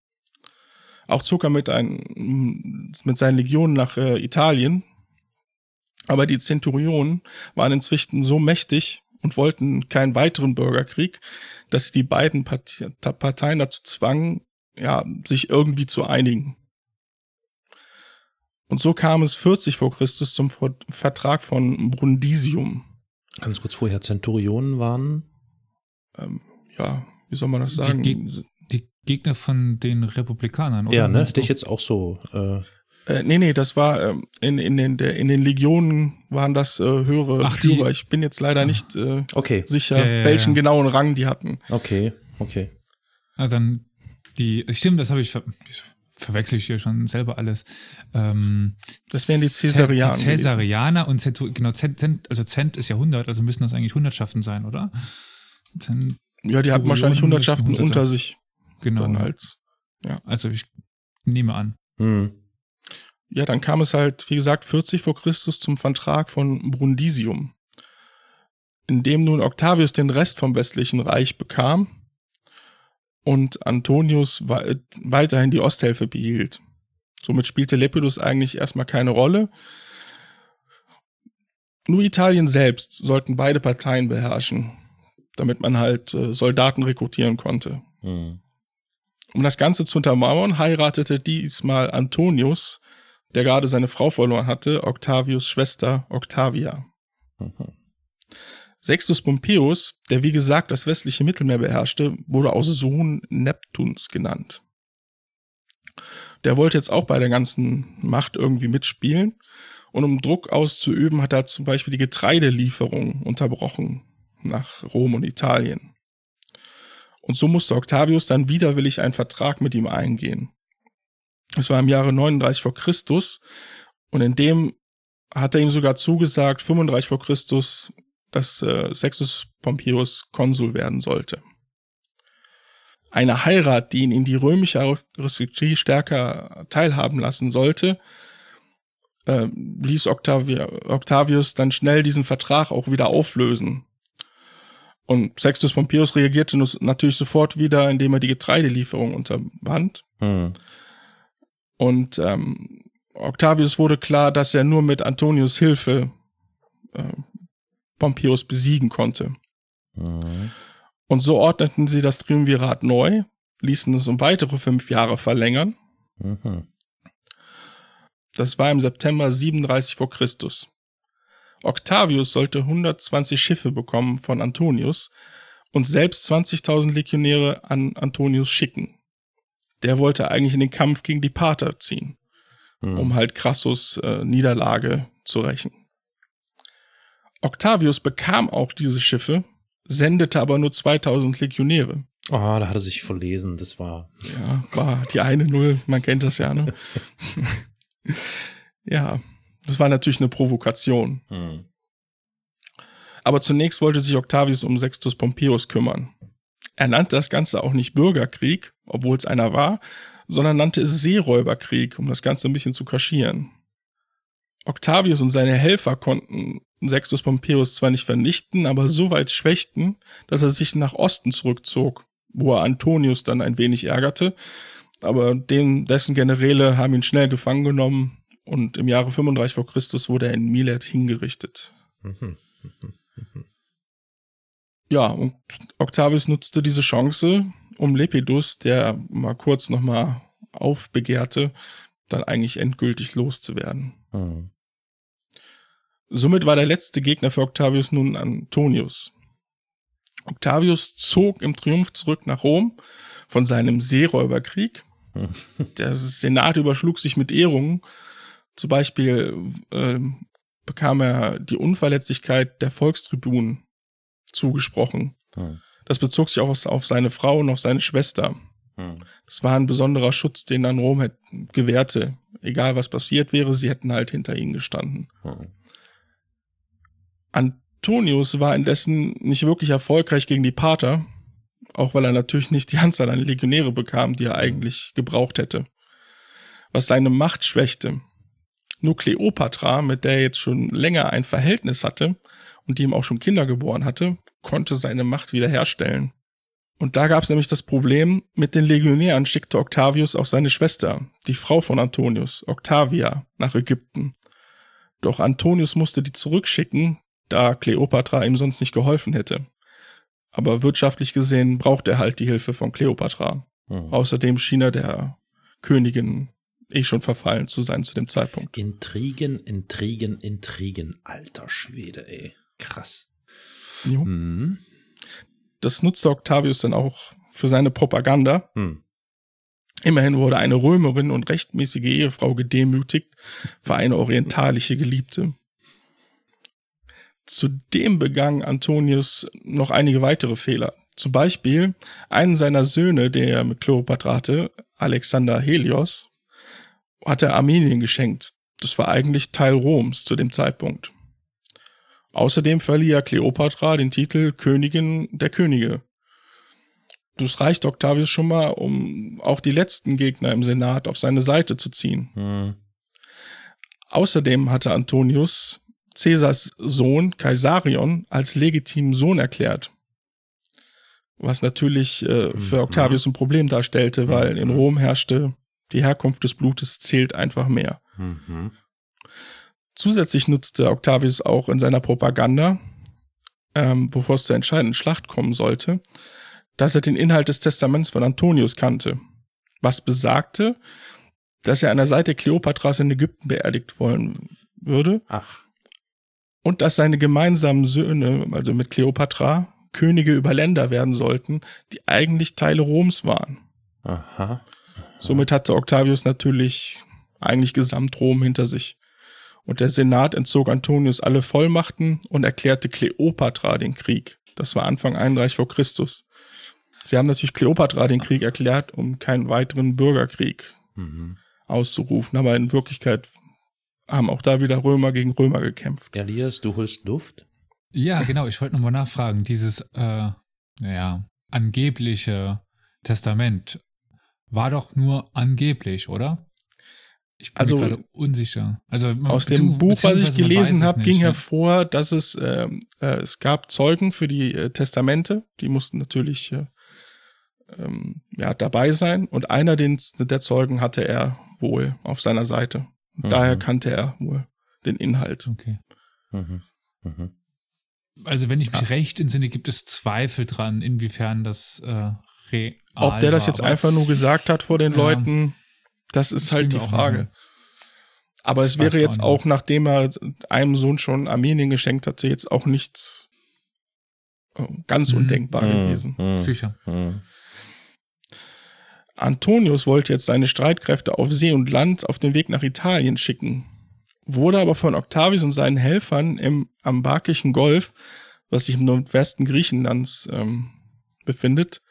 Auch zog er mit, ein, mit seinen Legionen nach äh, Italien, aber die Zenturionen waren inzwischen so mächtig und wollten keinen weiteren Bürgerkrieg, dass sie die beiden Parteien dazu zwangen, ja, sich irgendwie zu einigen. Und so kam es 40 vor Christus zum Vertrag von Brundisium. Ganz kurz vorher, Zenturionen waren? ähm, ja, wie soll man das sagen? Die, Geg die Gegner von den Republikanern, oder? Ja, ne? Hätte ich jetzt auch so. Äh äh, nee, nee, das war ähm, in, in, den, der, in den Legionen waren das äh, höhere Ach, Führer. Die? Ich bin jetzt leider nicht äh, okay. sicher, ja, ja, welchen ja. genauen Rang die hatten. Okay, okay. Also dann die, stimmt, das habe ich, ver verwechsel ich hier schon selber alles. Ähm, das wären die Cäsarianer. Die Cäsarianer und Zent, genau, Cent, also Cent ist ja 100, also müssen das eigentlich Hundertschaften sein, oder? Cent ja, die hatten wahrscheinlich Hundertschaften unter sich. Genau. Dann als, ja. Also ich nehme an. Hm. Ja, dann kam es halt, wie gesagt, 40 vor Christus zum Vertrag von Brundisium, in dem nun Octavius den Rest vom westlichen Reich bekam und Antonius weiterhin die Osthälfte behielt. Somit spielte Lepidus eigentlich erstmal keine Rolle. Nur Italien selbst sollten beide Parteien beherrschen, damit man halt äh, Soldaten rekrutieren konnte. Mhm. Um das Ganze zu untermauern, heiratete diesmal Antonius, der gerade seine Frau verloren hatte, Octavius Schwester Octavia. Mhm. Sextus Pompeius, der wie gesagt das westliche Mittelmeer beherrschte, wurde auch Sohn Neptuns genannt. Der wollte jetzt auch bei der ganzen Macht irgendwie mitspielen. Und um Druck auszuüben, hat er zum Beispiel die Getreidelieferung unterbrochen nach Rom und Italien. Und so musste Octavius dann widerwillig einen Vertrag mit ihm eingehen. Es war im Jahre 39 vor Christus und in dem hat er ihm sogar zugesagt, 35 vor Christus dass äh, Sextus Pompeius Konsul werden sollte. Eine Heirat, die ihn in die römische Aristokratie stärker teilhaben lassen sollte, äh, ließ Octavia, Octavius dann schnell diesen Vertrag auch wieder auflösen. Und Sextus Pompeius reagierte natürlich sofort wieder, indem er die Getreidelieferung unterband. Hm. Und ähm, Octavius wurde klar, dass er nur mit Antonius Hilfe äh, Pompeius besiegen konnte. Mhm. Und so ordneten sie das Triumvirat neu, ließen es um weitere fünf Jahre verlängern. Mhm. Das war im September 37 vor Christus. Octavius sollte 120 Schiffe bekommen von Antonius und selbst 20.000 Legionäre an Antonius schicken. Der wollte eigentlich in den Kampf gegen die Pater ziehen, mhm. um halt Crassus äh, Niederlage zu rächen. Octavius bekam auch diese Schiffe, sendete aber nur 2000 Legionäre. Oh, da hat er sich verlesen, das war. Ja, war die eine Null, man kennt das ja, ne? ja, das war natürlich eine Provokation. Hm. Aber zunächst wollte sich Octavius um Sextus Pompeius kümmern. Er nannte das Ganze auch nicht Bürgerkrieg, obwohl es einer war, sondern nannte es Seeräuberkrieg, um das Ganze ein bisschen zu kaschieren. Octavius und seine Helfer konnten Sextus Pompeius zwar nicht vernichten, aber so weit schwächten, dass er sich nach Osten zurückzog, wo er Antonius dann ein wenig ärgerte. Aber dem, dessen Generäle haben ihn schnell gefangen genommen und im Jahre 35 vor Christus wurde er in Milet hingerichtet. ja, und Octavius nutzte diese Chance, um Lepidus, der mal kurz nochmal aufbegehrte, dann eigentlich endgültig loszuwerden. Mhm. Somit war der letzte Gegner für Octavius nun Antonius. Octavius zog im Triumph zurück nach Rom von seinem Seeräuberkrieg. Der Senat überschlug sich mit Ehrungen. Zum Beispiel äh, bekam er die Unverletzlichkeit der Volkstribunen zugesprochen. Das bezog sich auch auf seine Frau und auf seine Schwester. Das war ein besonderer Schutz, den dann Rom gewährte. Egal was passiert wäre, sie hätten halt hinter ihnen gestanden. Antonius war indessen nicht wirklich erfolgreich gegen die Pater, auch weil er natürlich nicht die Anzahl an Legionäre bekam, die er eigentlich gebraucht hätte. Was seine Macht schwächte. Nur Kleopatra, mit der er jetzt schon länger ein Verhältnis hatte und die ihm auch schon Kinder geboren hatte, konnte seine Macht wiederherstellen. Und da gab es nämlich das Problem, mit den Legionären schickte Octavius auch seine Schwester, die Frau von Antonius, Octavia, nach Ägypten. Doch Antonius musste die zurückschicken, da Kleopatra ihm sonst nicht geholfen hätte. Aber wirtschaftlich gesehen braucht er halt die Hilfe von Kleopatra. Mhm. Außerdem schien er der Königin eh schon verfallen zu sein zu dem Zeitpunkt. Intrigen, Intrigen, Intrigen. Alter Schwede, ey. Krass. Jo. Mhm. das nutzte Octavius dann auch für seine Propaganda. Hm. Immerhin wurde eine Römerin und rechtmäßige Ehefrau gedemütigt für eine orientalische Geliebte. Zudem begann Antonius noch einige weitere Fehler. Zum Beispiel einen seiner Söhne, der er mit Kleopatra hatte, Alexander Helios, hat er Armenien geschenkt. Das war eigentlich Teil Roms zu dem Zeitpunkt. Außerdem verlieh er Kleopatra den Titel Königin der Könige. Das reicht Octavius schon mal, um auch die letzten Gegner im Senat auf seine Seite zu ziehen. Hm. Außerdem hatte Antonius Caesars Sohn Kaisarion als legitimen Sohn erklärt. Was natürlich äh, für Mhm. Octavius ein Problem darstellte, weil in Mhm. Rom herrschte, die Herkunft des Blutes zählt einfach mehr. Mhm. Zusätzlich nutzte Octavius auch in seiner Propaganda, ähm, bevor es zur entscheidenden Schlacht kommen sollte, dass er den Inhalt des Testaments von Antonius kannte, was besagte, dass er an der Seite Kleopatras in Ägypten beerdigt wollen würde Ach. Und dass seine gemeinsamen Söhne, also mit Kleopatra, Könige über Länder werden sollten, die eigentlich Teile Roms waren. Aha. Somit hatte Octavius natürlich eigentlich Gesamtrom hinter sich. Und der Senat entzog Antonius alle Vollmachten und erklärte Kleopatra den Krieg. Das war Anfang 31 vor Christus. Sie haben natürlich Kleopatra den Krieg erklärt, um keinen weiteren Bürgerkrieg Mhm. auszurufen. Aber in Wirklichkeit haben auch da wieder Römer gegen Römer gekämpft. Elias, du holst Luft? Ja, genau, ich wollte nochmal nachfragen. Dieses, äh, naja, angebliche Testament war doch nur angeblich, oder? Ich bin Also, mir gerade unsicher. Also Aus dem Buch, was ich gelesen es habe, ging ne? hervor, dass es, ähm, äh, es gab Zeugen für die äh, Testamente, die mussten natürlich äh, ähm, ja, dabei sein und einer den, der Zeugen hatte er wohl auf seiner Seite. Mhm. Daher kannte er wohl den Inhalt. Okay. Mhm. Mhm. Also wenn ich mich recht entsinne, gibt es Zweifel dran, inwiefern das äh, real Ob der das war, jetzt einfach nur gesagt hat vor den Ja. Leuten, das ist Das halt die Frage. Aber es wäre jetzt auch auch, nachdem er einem Sohn schon Armenien geschenkt hatte, jetzt auch nichts äh, ganz Mhm. undenkbar gewesen. Mhm. Sicher. Antonius wollte jetzt seine Streitkräfte auf See und Land auf den Weg nach Italien schicken, wurde aber von Octavius und seinen Helfern im Ambakischen Golf, was sich im Nordwesten Griechenlands ähm, befindet,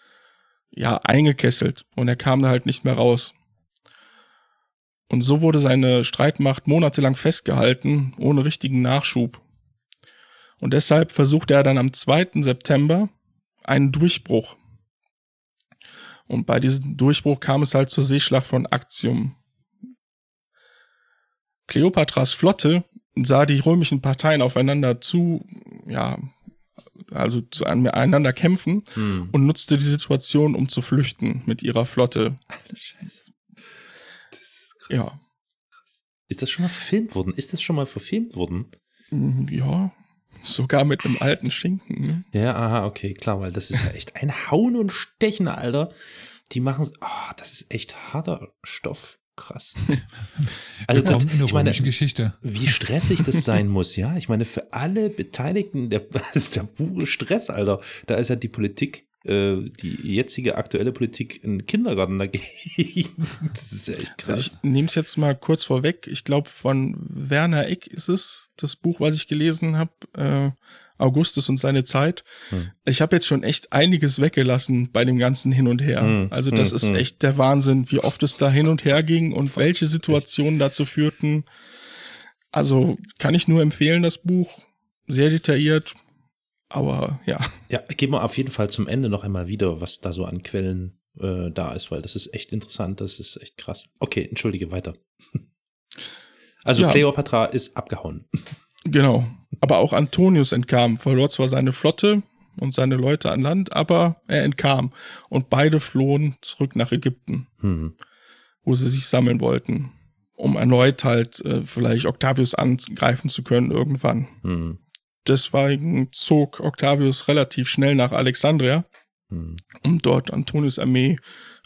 ja, eingekesselt und er kam da halt nicht mehr raus. Und so wurde seine Streitmacht monatelang festgehalten, ohne richtigen Nachschub. Und deshalb versuchte er dann am 2. September einen Durchbruch. Und bei diesem Durchbruch kam es halt zur Seeschlacht von Actium. Kleopatras Flotte sah die römischen Parteien aufeinander zu, ja, also zu einander kämpfen Mhm. und nutzte die Situation, um zu flüchten mit ihrer Flotte. Scheiße. Das ist krass. Ja, Ist das schon mal verfilmt worden? Ist das schon mal verfilmt worden? Mm, ja, sogar mit einem alten Schinken. Ne? Ja, aha, okay, klar, weil das ist ja echt ein Hauen und Stechen, Alter. Die machen, ah, das ist echt harter Stoff. Krass. Also, das, ich meine, Geschichte. wie stressig das sein muss, ja. Ich meine, für alle Beteiligten, der, das ist der pure Stress, Alter. Da ist ja die Politik, äh, die jetzige aktuelle Politik ein Kindergarten dagegen. Das ist ja echt Also ich krass. nehme es jetzt mal kurz vorweg. Ich glaube, von Werner Eck ist es, das Buch, was ich gelesen habe, äh, Augustus und seine Zeit. Hm. Ich habe jetzt schon echt einiges weggelassen bei dem ganzen Hin und Her. Hm, Also das hm, ist hm. echt der Wahnsinn, wie oft es da hin und her ging und welche Situationen dazu führten. Also kann ich nur empfehlen, das Buch. Sehr detailliert. Aber ja, Ja, gehen wir auf jeden Fall zum Ende noch einmal wieder, was da so an Quellen äh, da ist, weil das ist echt interessant, das ist echt krass. Okay, entschuldige, weiter. Also Ja. Cleopatra ist abgehauen. genau. Aber auch Antonius entkam, verlor zwar seine Flotte und seine Leute an Land, aber er entkam. Und beide flohen zurück nach Ägypten, Hm. wo sie sich sammeln wollten, um erneut halt äh, vielleicht Octavius angreifen zu können irgendwann. Hm. Deswegen zog Octavius relativ schnell nach Alexandria, Hm. um dort Antonius Armee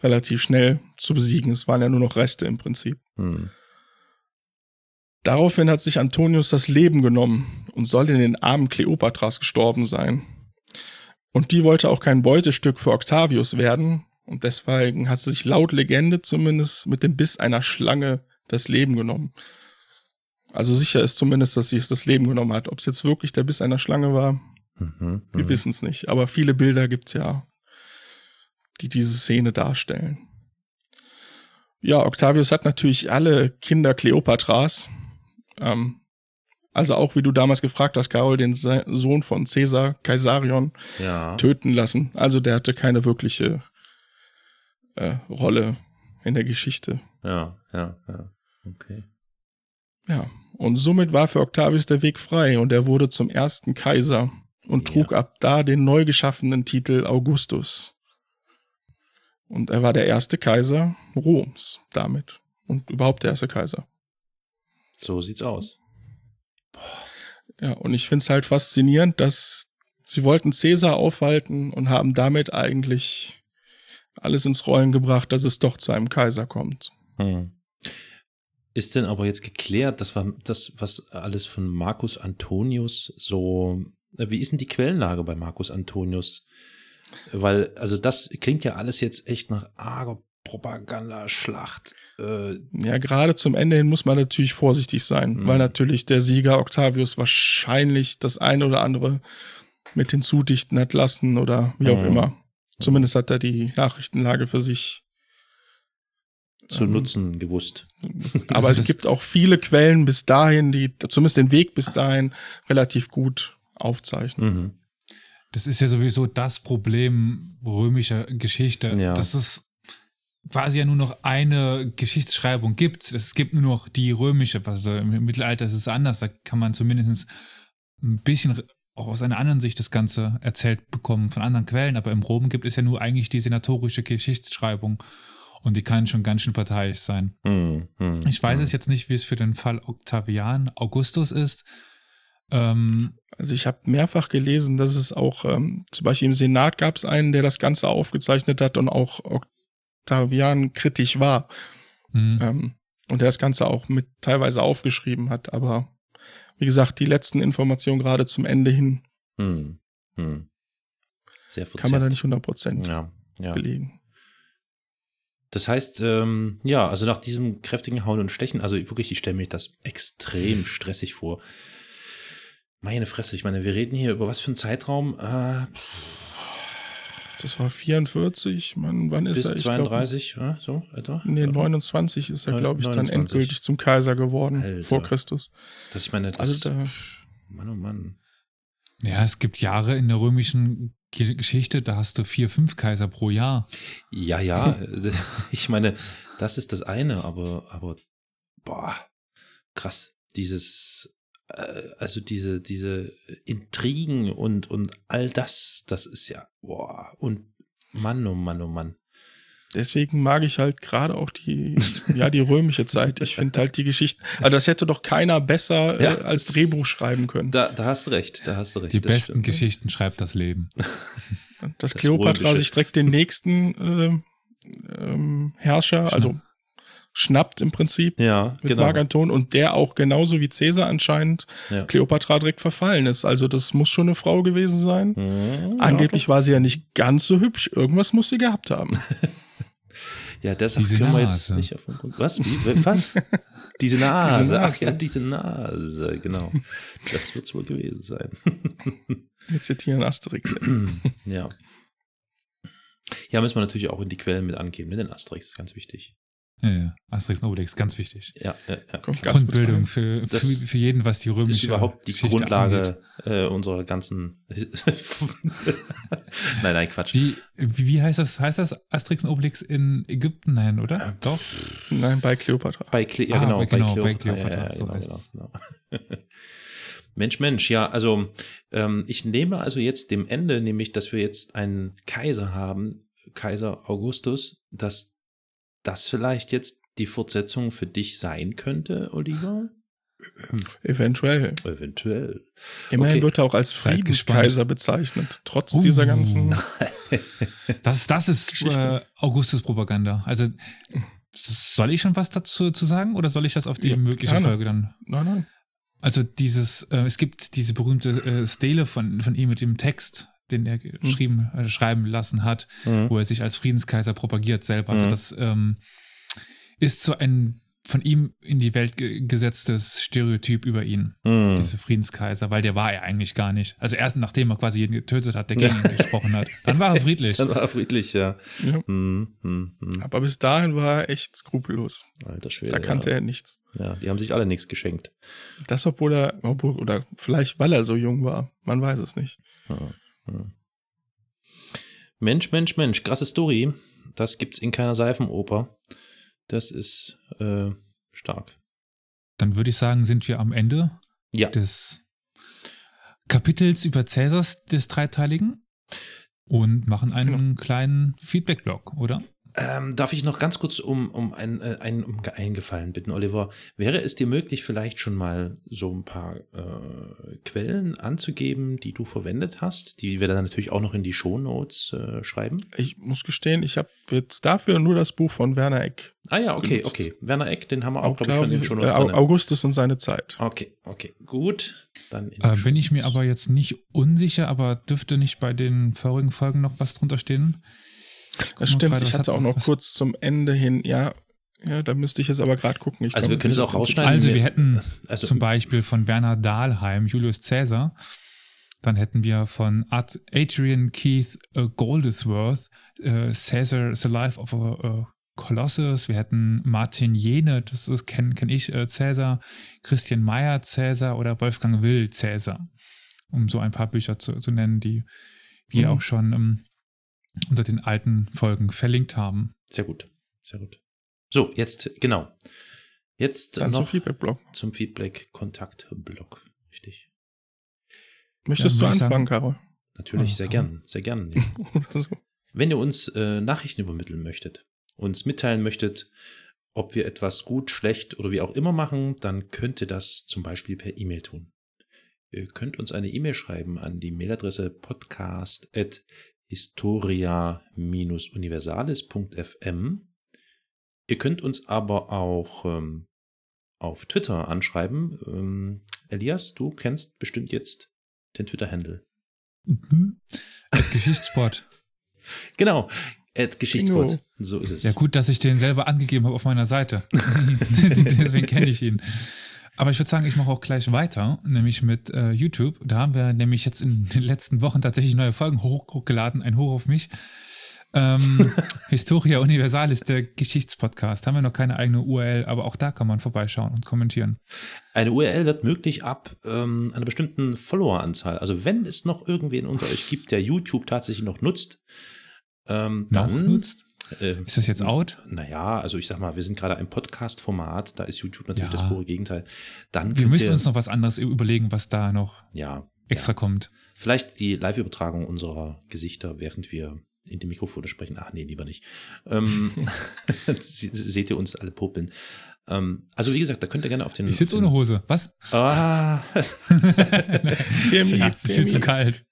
relativ schnell zu besiegen. Es waren ja nur noch Reste im Prinzip. Hm. Daraufhin hat sich Antonius das Leben genommen und soll in den Armen Kleopatras gestorben sein. Und die wollte auch kein Beutestück für Octavius werden. Und deswegen hat sie sich laut Legende zumindest mit dem Biss einer Schlange das Leben genommen. Also sicher ist zumindest, dass sie es das Leben genommen hat. Ob es jetzt wirklich der Biss einer Schlange war, mhm, wir mhm. wissen es nicht. Aber viele Bilder gibt's ja, die diese Szene darstellen. Ja, Octavius hat natürlich alle Kinder Kleopatras. Ähm, also auch, wie du damals gefragt hast, Carol, den Sohn von Caesar, Kaisarion, ja. töten lassen. Also der hatte keine wirkliche äh, Rolle in der Geschichte. Ja, ja, ja. Okay. Ja, und somit war für Octavius der Weg frei und er wurde zum ersten Kaiser und trug ja. ab da den neu geschaffenen Titel Augustus. Und er war der erste Kaiser Roms damit und überhaupt der erste Kaiser. So sieht's aus. Ja, und ich finde es halt faszinierend, dass sie wollten Cäsar aufhalten und haben damit eigentlich alles ins Rollen gebracht, dass es doch zu einem Kaiser kommt. Hm. Ist denn aber jetzt geklärt, dass wir das, was alles von Marcus Antonius so, äh, wie ist denn die Quellenlage bei Marcus Antonius? Weil, also das klingt ja alles jetzt echt nach arger Propagandaschlacht. Äh, ja, gerade zum Ende hin muss man natürlich vorsichtig sein, mhm. weil natürlich der Sieger Octavius wahrscheinlich das eine oder andere mit hinzudichten hat lassen oder wie auch mhm. immer. Zumindest hat er die Nachrichtenlage für sich zu ähm, nutzen gewusst. Aber es gibt auch viele Quellen bis dahin, die zumindest den Weg bis dahin relativ gut aufzeichnen. Mhm. Das ist ja sowieso das Problem römischer Geschichte. Ja. Das ist quasi ja nur noch eine Geschichtsschreibung gibt. Es gibt nur noch die römische, also im Mittelalter ist es anders, da kann man zumindest ein bisschen auch aus einer anderen Sicht das Ganze erzählt bekommen von anderen Quellen, aber im Rom gibt es ja nur eigentlich die senatorische Geschichtsschreibung und die kann schon ganz schön parteiisch sein. Mm, mm, ich weiß mm. es jetzt nicht, wie es für den Fall Octavian Augustus ist. Ähm, also ich habe mehrfach gelesen, dass es auch ähm, zum Beispiel im Senat gab es einen, der das Ganze aufgezeichnet hat und auch Octavian kritisch war. Ähm, und der das Ganze auch mit teilweise aufgeschrieben hat. Aber wie gesagt, die letzten Informationen gerade zum Ende hin mhm. Mhm. kann man da nicht 100% ja, ja. belegen. Das heißt, ähm, ja, also nach diesem kräftigen Hauen und Stechen, also wirklich, ich stelle mir das extrem stressig vor. Meine Fresse, ich meine, wir reden hier über was für einen Zeitraum? Äh, das war 44, man, wann ist Bis er? Bis 32, glaub, ja, so etwa? Nee, 29 ist er, glaube ich, 29. dann endgültig zum Kaiser geworden, Alter. vor Christus. Das, ich meine, das, also da, Mann, oh Mann. Ja, es gibt Jahre in der römischen Geschichte, da hast du vier, fünf Kaiser pro Jahr. Ja, ja, ich meine, das ist das eine, aber, aber, boah, krass, dieses, äh, also diese, diese Intrigen und, und all das, das ist ja, boah, und Mann, oh Mann, oh Mann. Deswegen mag ich halt gerade auch die, ja, die römische Zeit. Ich finde halt die Geschichten, also das hätte doch keiner besser ja, äh, als Drehbuch schreiben können. Da, da hast du recht, da hast du recht. Die besten stimmt. Geschichten schreibt das Leben. Dass das Kleopatra sich direkt den nächsten äh, ähm, Herrscher, also schnappt im Prinzip ja, mit genau. Marc Anton und der auch genauso wie Cäsar anscheinend ja. Kleopatra direkt verfallen ist. Also das muss schon eine Frau gewesen sein. Mhm, Angeblich ja. war sie ja nicht ganz so hübsch. Irgendwas muss sie gehabt haben. ja, deshalb diese können wir jetzt nicht auf den Grund. Was? Wie, was? diese, Nase. diese Nase. Ach ja, diese Nase. Genau. Das wird es wohl gewesen sein. Wir zitieren Asterix. ja. Ja, müssen wir natürlich auch in die Quellen mit angeben, mit den Asterix, ganz wichtig. Ja, ja. Asterix und Obelix, ganz wichtig. Ja, ja, ja. Grundbildung für, für, für, jeden, was die römische ist überhaupt die Geschichte Grundlage äh, unserer ganzen. nein, nein, Quatsch. Wie, wie heißt das? Heißt das Asterix und Obelix in Ägypten? Nein, oder? Äh, Doch. Nein, bei Kleopatra. Bei Cle ja, ah, genau, bei, genau, bei Kleopatra. Ja, ja, genau, genau, genau. Mensch, Mensch, ja, also ähm, ich nehme also jetzt dem Ende, nämlich, dass wir jetzt einen Kaiser haben, Kaiser Augustus, dass das vielleicht jetzt die Fortsetzung für dich sein könnte, Oliver? Eventuell. Eventuell. Immerhin okay. wird er auch als Friedenskaiser bezeichnet, trotz uh. dieser ganzen. das, das ist äh, Augustus-Propaganda. Also, soll ich schon was dazu zu sagen oder soll ich das auf die ja, mögliche gerne. Folge dann? Nein, nein. Also dieses, äh, es gibt diese berühmte äh, Stele von, von ihm mit dem Text, den er geschrieben, äh, schreiben lassen hat, Mhm. wo er sich als Friedenskaiser propagiert selber. Also Mhm. das ähm, ist so ein von ihm in die Welt ge gesetztes Stereotyp über ihn, Mhm. diese Friedenskaiser, weil der war er eigentlich gar nicht. Also erst nachdem er quasi jeden getötet hat, der gegen ihn gesprochen hat. Dann war er friedlich. Dann war er friedlich, ja. Ja. Mhm. Mhm. Mhm. Aber bis dahin war er echt skrupellos. Alter Schwede. Da kannte ja. er nichts. Ja, die haben sich alle nichts geschenkt. Das, obwohl er, obwohl, oder vielleicht weil er so jung war. Man weiß es nicht. Ja, ja. Mensch, Mensch, Mensch, krasse Story. Das gibt's in keiner Seifenoper. Das ist äh, stark. Dann würde ich sagen, sind wir am Ende Ja. des Kapitels über Cäsars des Dreiteiligen und machen einen kleinen Feedback-Blog, oder? Ähm, darf ich noch ganz kurz um, um, ein, äh, ein, um einen Gefallen bitten, Oliver? Wäre es dir möglich, vielleicht schon mal so ein paar äh, Quellen anzugeben, die du verwendet hast, die wir dann natürlich auch noch in die Shownotes äh, schreiben? Ich muss gestehen, ich habe jetzt dafür nur das Buch von Werner Eck. Ah ja, okay, Genutzt. okay. Werner Eck, den haben wir auch, Auch, glaube ich, schon in den Shownotes äh. Augustus und seine Zeit. Okay, okay, gut. Dann Äh, bin ich mir aber jetzt nicht unsicher, aber dürfte nicht bei den vorigen Folgen noch was drunter stehen? Das stimmt, gerade, ich hatte hat- auch noch was- kurz zum Ende hin, ja, ja, da müsste ich jetzt aber gerade gucken. Ich Also wir können es auch rausschneiden. Also wir- hätten Also, zum Beispiel von Werner Dahlheim, Julius Caesar. Dann hätten wir von Ad Adrian Keith äh, Goldesworth, äh, Caesar, The Life of a äh, Colossus. Wir hätten Martin Jene, das ist kenne kenn ich, äh, Caesar, Christian Meyer Caesar oder Wolfgang Will Caesar. Um so ein paar Bücher zu, zu nennen, die wir Mhm. auch schon ähm, unter den alten Folgen verlinkt haben. Sehr gut, sehr gut. So, jetzt, genau. Jetzt Dann zum noch Feedback-Blog. zum Feedback-Kontakt-Blog. Richtig. Möchtest Ja, du anfangen, sagen- Caro? Natürlich, Ah, sehr ah. gern, sehr gern. So. Wenn ihr uns äh, Nachrichten übermitteln möchtet, uns mitteilen möchtet, ob wir etwas gut, schlecht oder wie auch immer machen, dann könnt ihr das zum Beispiel per E-Mail tun. Ihr könnt uns eine E-Mail schreiben an die Mailadresse podcast.historia-universalis.fm. Ihr könnt uns aber auch ähm, auf Twitter anschreiben. Ähm, Elias, du kennst bestimmt jetzt den Twitter-Handle. Mhm. At Geschichtspot. Genau, at Geschichtspot. Bingo. So ist es. Ja, gut, dass ich den selber angegeben habe auf meiner Seite. Deswegen kenne ich ihn. Aber ich würde sagen, ich mache auch gleich weiter, nämlich mit äh, YouTube. Da haben wir nämlich jetzt in den letzten Wochen tatsächlich neue Folgen hoch hochgeladen. Ein Hoch auf mich. Ähm, Historia Universalis, der Geschichtspodcast. Haben wir noch keine eigene URL, aber auch da kann man vorbeischauen und kommentieren. Eine URL wird möglich ab ähm, einer bestimmten Followeranzahl. Also wenn es noch irgendwen unter euch gibt, der YouTube tatsächlich noch nutzt, ähm, Noch dann nutzt? Äh, Ist das jetzt out? Naja, also ich sag mal, wir sind gerade ein Podcast-Format, da ist YouTube natürlich Ja. das pure Gegenteil. Dann Wir müssen ihr, uns noch was anderes überlegen, was da noch ja, extra kommt. Vielleicht die Live-Übertragung unserer Gesichter, während wir in die Mikrofone sprechen. Ach nee, lieber nicht. Ähm, se- seht ihr uns alle popeln. Ähm, also wie gesagt, da könnt ihr gerne auf den. Ich sitze ohne Hose. Was? Ah, Timmy, Ja, es ist viel zu kalt.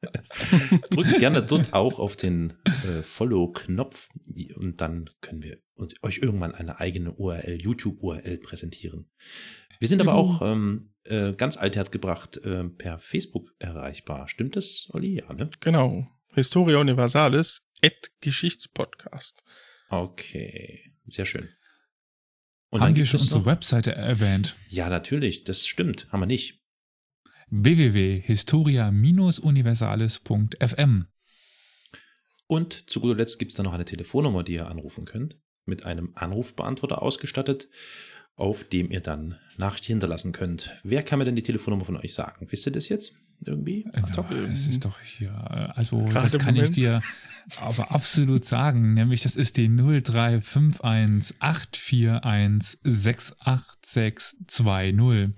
drückt gerne dort auch auf den äh, Follow-Knopf und dann können wir euch irgendwann eine eigene URL, YouTube-URL präsentieren. Wir sind aber auch ähm, äh, ganz altert gebracht äh, per Facebook erreichbar. Stimmt das, Olli? Ja, ne? Genau. Historia Universalis et Geschichtspodcast. Okay, sehr schön. Und haben wir schon unsere noch- Webseite erwähnt? Ja, natürlich, das stimmt. Haben wir nicht. www.historia-universalis.fm Und zu guter Letzt gibt es dann noch eine Telefonnummer, die ihr anrufen könnt, mit einem Anrufbeantworter ausgestattet, auf dem ihr dann Nachricht hinterlassen könnt. Wer kann mir denn die Telefonnummer von euch sagen? Wisst ihr das jetzt irgendwie? Ja, es ist doch hier, also Gerade das kann ich Moment. dir aber absolut sagen, nämlich das ist die 0351 841 68620.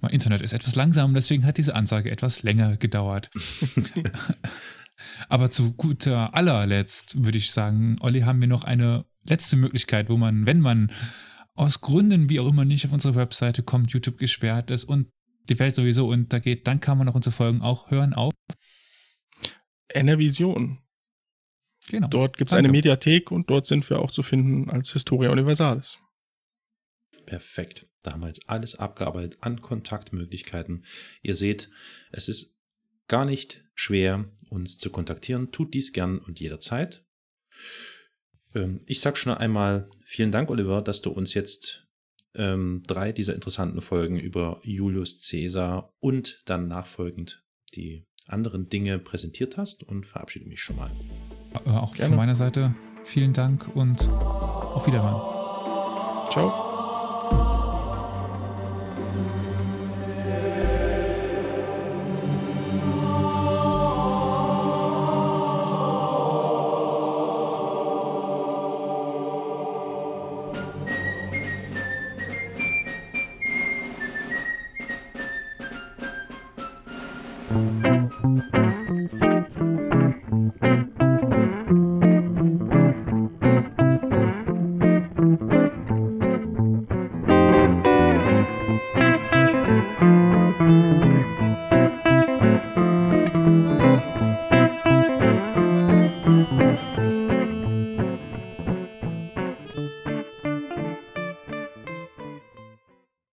Mein Internet ist etwas langsam, deswegen hat diese Ansage etwas länger gedauert. aber zu guter allerletzt würde ich sagen, Olli, haben wir noch eine letzte Möglichkeit, wo man, wenn man aus Gründen, wie auch immer, nicht auf unsere Webseite kommt, YouTube gesperrt ist und die Welt sowieso untergeht, dann kann man auch unsere Folgen auch hören auf. Enervision. Genau. Dort gibt es eine Mediathek und dort sind wir auch zu finden als Historia Universalis. Perfekt. Da haben wir jetzt alles abgearbeitet an Kontaktmöglichkeiten. Ihr seht, es ist gar nicht schwer, uns zu kontaktieren. Tut dies gern und jederzeit. Ähm, ich sage schon einmal vielen Dank, Oliver, dass du uns jetzt ähm, drei dieser interessanten Folgen über Julius Caesar und dann nachfolgend die anderen Dinge präsentiert hast und verabschiede mich schon mal. Äh, auch Gerne. von meiner Seite vielen Dank und auf Wiederhören. Ciao.